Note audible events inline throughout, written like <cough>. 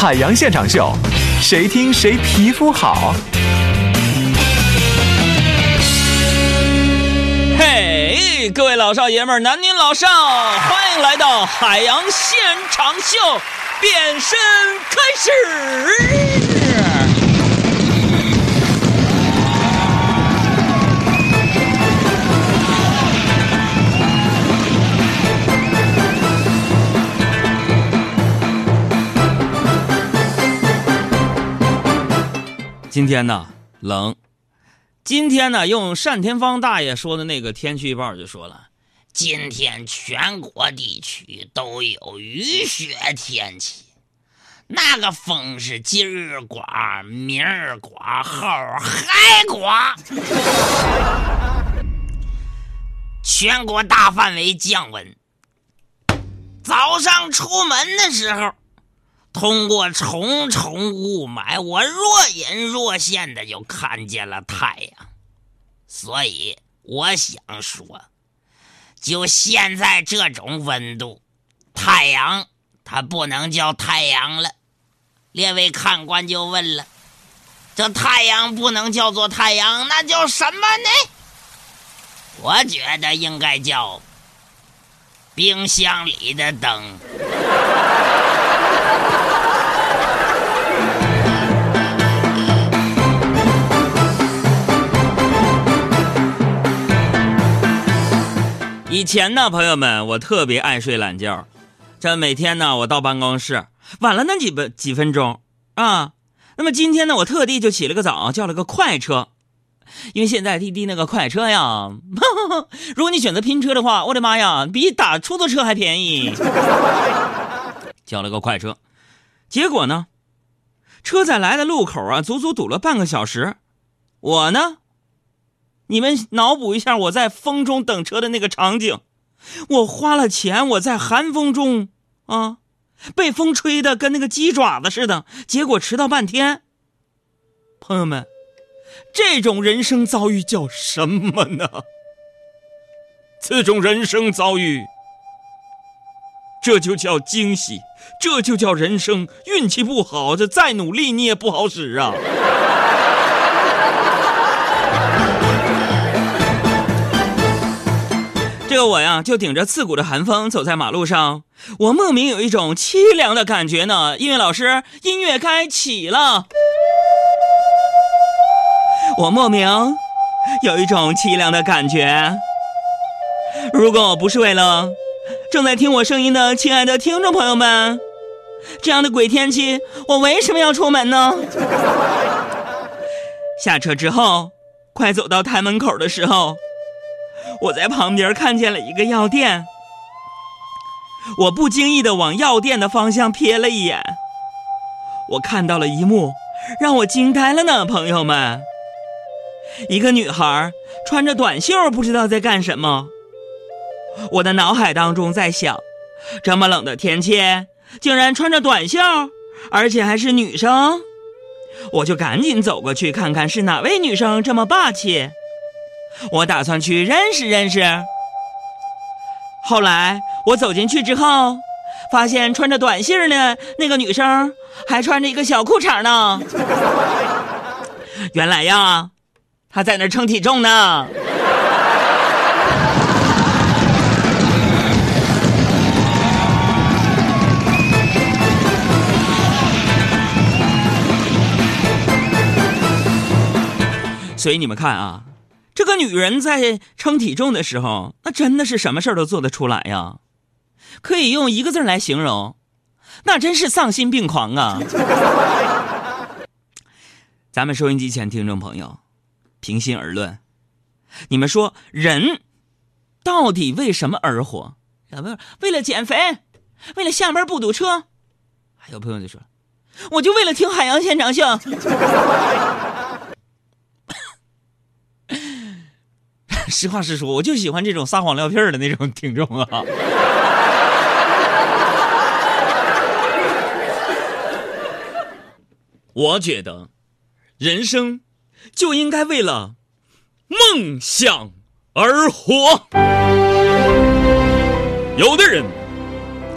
海洋现场秀，谁听谁皮肤好。嘿，各位老少爷们儿、男女老少，欢迎来到海洋现场秀，变身开始。今天呢冷，今天呢用单田芳大爷说的那个天气预报就说了，今天全国地区都有雨雪天气，那个风是今儿刮，明儿刮，后儿还刮，全国大范围降温。早上出门的时候。通过重重雾霾，我若隐若现的就看见了太阳，所以我想说，就现在这种温度，太阳它不能叫太阳了。列位看官就问了：这太阳不能叫做太阳，那叫什么呢？我觉得应该叫冰箱里的灯。以前呢，朋友们，我特别爱睡懒觉，这每天呢，我到办公室晚了那几分几分钟啊。那么今天呢，我特地就起了个早，叫了个快车，因为现在滴滴那个快车呀，<laughs> 如果你选择拼车的话，我的妈呀，比打出租车还便宜。叫了个快车，结果呢，车在来的路口啊，足足堵了半个小时，我呢。你们脑补一下我在风中等车的那个场景，我花了钱，我在寒风中啊，被风吹的跟那个鸡爪子似的，结果迟到半天。朋友们，这种人生遭遇叫什么呢？这种人生遭遇，这就叫惊喜，这就叫人生。运气不好，这再努力你也不好使啊。我呀，就顶着刺骨的寒风走在马路上，我莫名有一种凄凉的感觉呢。音乐老师，音乐开启了。我莫名有一种凄凉的感觉。如果我不是为了正在听我声音的亲爱的听众朋友们，这样的鬼天气，我为什么要出门呢？<laughs> 下车之后，快走到台门口的时候。我在旁边看见了一个药店，我不经意的往药店的方向瞥了一眼，我看到了一幕让我惊呆了呢，朋友们。一个女孩穿着短袖，不知道在干什么。我的脑海当中在想，这么冷的天气，竟然穿着短袖，而且还是女生，我就赶紧走过去看看是哪位女生这么霸气。我打算去认识认识。后来我走进去之后，发现穿着短信的那个女生还穿着一个小裤衩呢。原来呀，她在那称体重呢。所以你们看啊。这个女人在称体重的时候，那真的是什么事儿都做得出来呀，可以用一个字来形容，那真是丧心病狂啊！<laughs> 咱们收音机前听众朋友，平心而论，你们说人到底为什么而活？不是为了减肥，为了下班不堵车？还有朋友就说，我就为了听海洋现场秀。实话实说，我就喜欢这种撒谎撂屁儿的那种听众啊。<laughs> 我觉得，人生就应该为了梦想而活。有的人，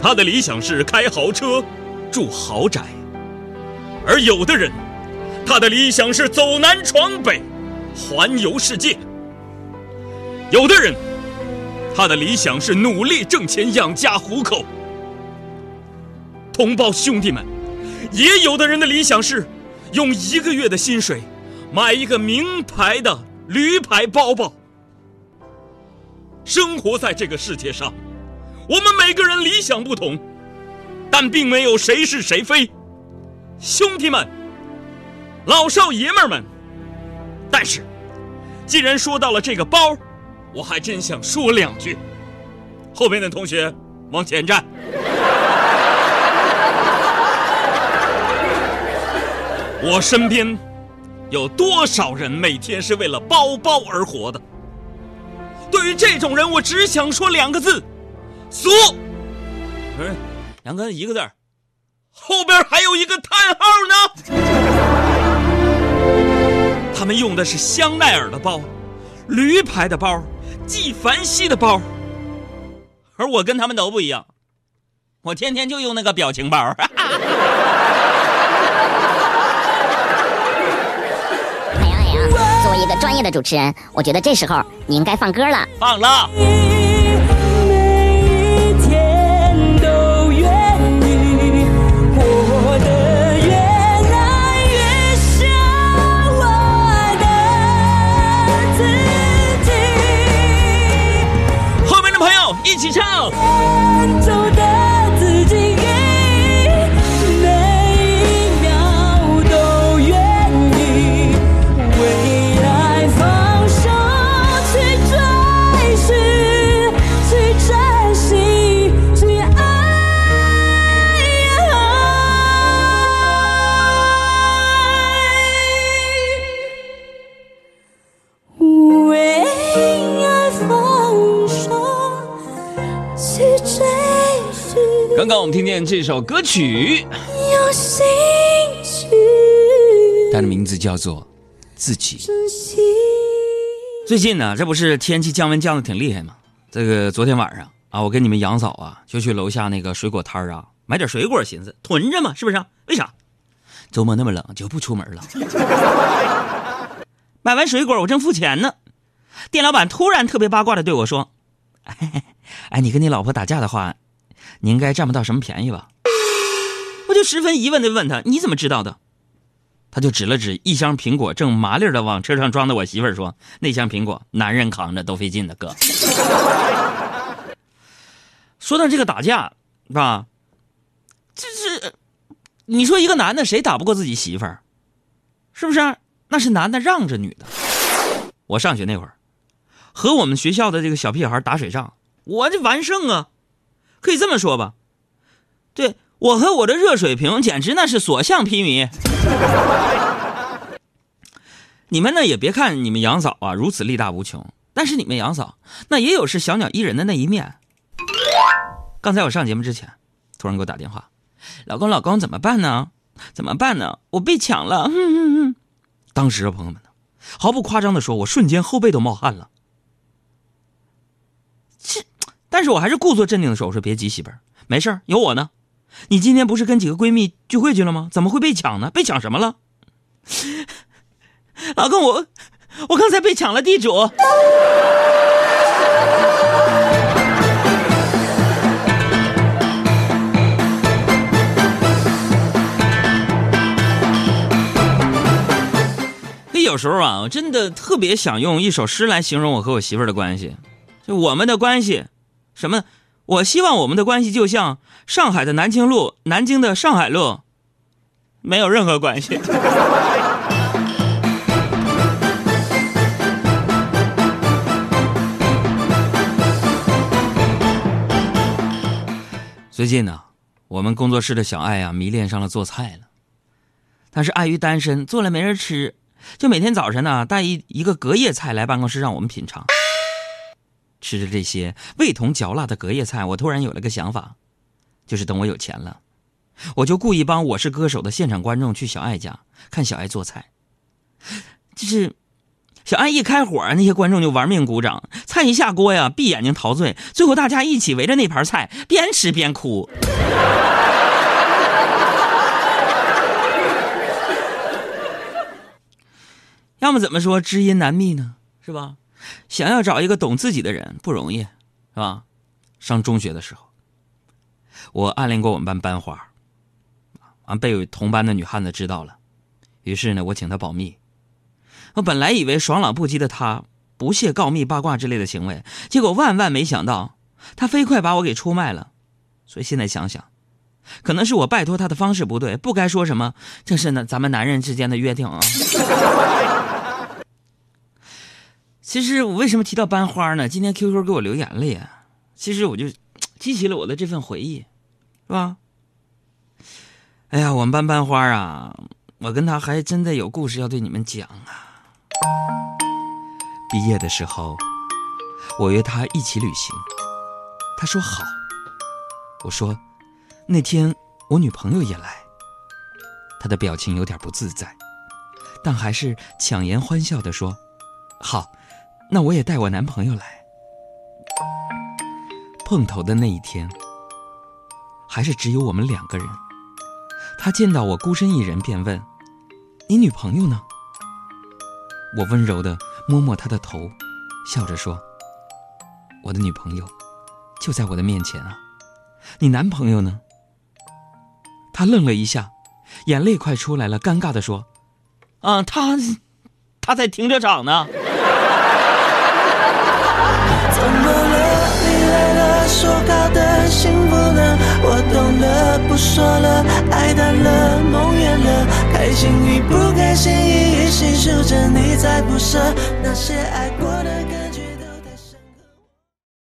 他的理想是开豪车、住豪宅，而有的人，他的理想是走南闯北，环游世界；有的人，他的理想是努力挣钱养家糊口。同胞兄弟们，也有的人的理想是用一个月的薪水买一个名牌的驴牌包包。生活在这个世界上，我们每个人理想不同，但并没有谁是谁非。兄弟们，老少爷们儿们，但是，既然说到了这个包，我还真想说两句。后面的同学往前站。<laughs> 我身边有多少人每天是为了包包而活的？对于这种人，我只想说两个字：俗。不是，杨哥一个字儿，后边还有一个叹号呢。他们用的是香奈儿的包，驴牌的包，纪梵希的包，而我跟他们都不一样，我天天就用那个表情包。<laughs> 作为一个专业的主持人，我觉得这时候你应该放歌了。放了。唱。刚刚我们听见这首歌曲，它的名字叫做《自己》。最近呢，这不是天气降温降的挺厉害吗？这个昨天晚上啊，我跟你们杨嫂啊，就去楼下那个水果摊啊，买点水果，寻思囤着嘛，是不是？为啥？周末那么冷，就不出门了。<laughs> 买完水果，我正付钱呢，店老板突然特别八卦的对我说：“ <laughs> 哎，你跟你老婆打架的话。”你应该占不到什么便宜吧？我就十分疑问的问他：“你怎么知道的？”他就指了指一箱苹果，正麻利的往车上装的我媳妇儿说：“那箱苹果，男人扛着都费劲的，哥。<laughs> ”说到这个打架，是吧？这是你说一个男的谁打不过自己媳妇儿？是不是？那是男的让着女的。我上学那会儿，和我们学校的这个小屁孩打水仗，我这完胜啊！可以这么说吧，对我和我的热水瓶简直那是所向披靡。<laughs> 你们呢也别看你们杨嫂啊如此力大无穷，但是你们杨嫂那也有是小鸟依人的那一面。刚才我上节目之前，突然给我打电话，老公老公怎么办呢？怎么办呢？我被抢了。当时啊，朋友们毫不夸张的说，我瞬间后背都冒汗了。这但是我还是故作镇定的说：“我说别急，媳妇儿，没事有我呢。你今天不是跟几个闺蜜聚会去了吗？怎么会被抢呢？被抢什么了？<laughs> 老公，我我刚才被抢了地主。有时候啊，我真的特别想用一首诗来形容我和我媳妇儿的关系，就我们的关系。”什么？我希望我们的关系就像上海的南京路、南京的上海路，没有任何关系。<laughs> 最近呢，我们工作室的小爱呀，迷恋上了做菜了。但是碍于单身，做了没人吃，就每天早晨呢带一一个隔夜菜来办公室让我们品尝。吃着这些味同嚼蜡的隔夜菜，我突然有了个想法，就是等我有钱了，我就故意帮我是歌手的现场观众去小爱家，看小爱做菜。就是小爱一开火，那些观众就玩命鼓掌，菜一下锅呀，闭眼睛陶醉，最后大家一起围着那盘菜，边吃边哭。<laughs> 要么怎么说，知音难觅呢，是吧？想要找一个懂自己的人不容易，是吧？上中学的时候，我暗恋过我们班班花，完被同班的女汉子知道了，于是呢，我请她保密。我本来以为爽朗不羁的她不屑告密八卦之类的行为，结果万万没想到，她飞快把我给出卖了。所以现在想想。可能是我拜托她的方式不对，不该说什么，这是呢咱们男人之间的约定啊。其实我为什么提到班花呢？今天 QQ 给我留言了呀，其实我就激起了我的这份回忆，是吧？哎呀，我们班班花啊，我跟他还真的有故事要对你们讲啊。毕业的时候，我约他一起旅行，他说好，我说。那天我女朋友也来，她的表情有点不自在，但还是强颜欢笑的说：“好，那我也带我男朋友来。”碰头的那一天，还是只有我们两个人。他见到我孤身一人，便问：“你女朋友呢？”我温柔的摸摸他的头，笑着说：“我的女朋友就在我的面前啊，你男朋友呢？”他愣了一下，眼泪快出来了，尴尬的说：“啊，他他在停车场呢。”不说了，爱淡了，梦远了，开心与不开心，一一细数着，你在不舍那些爱过。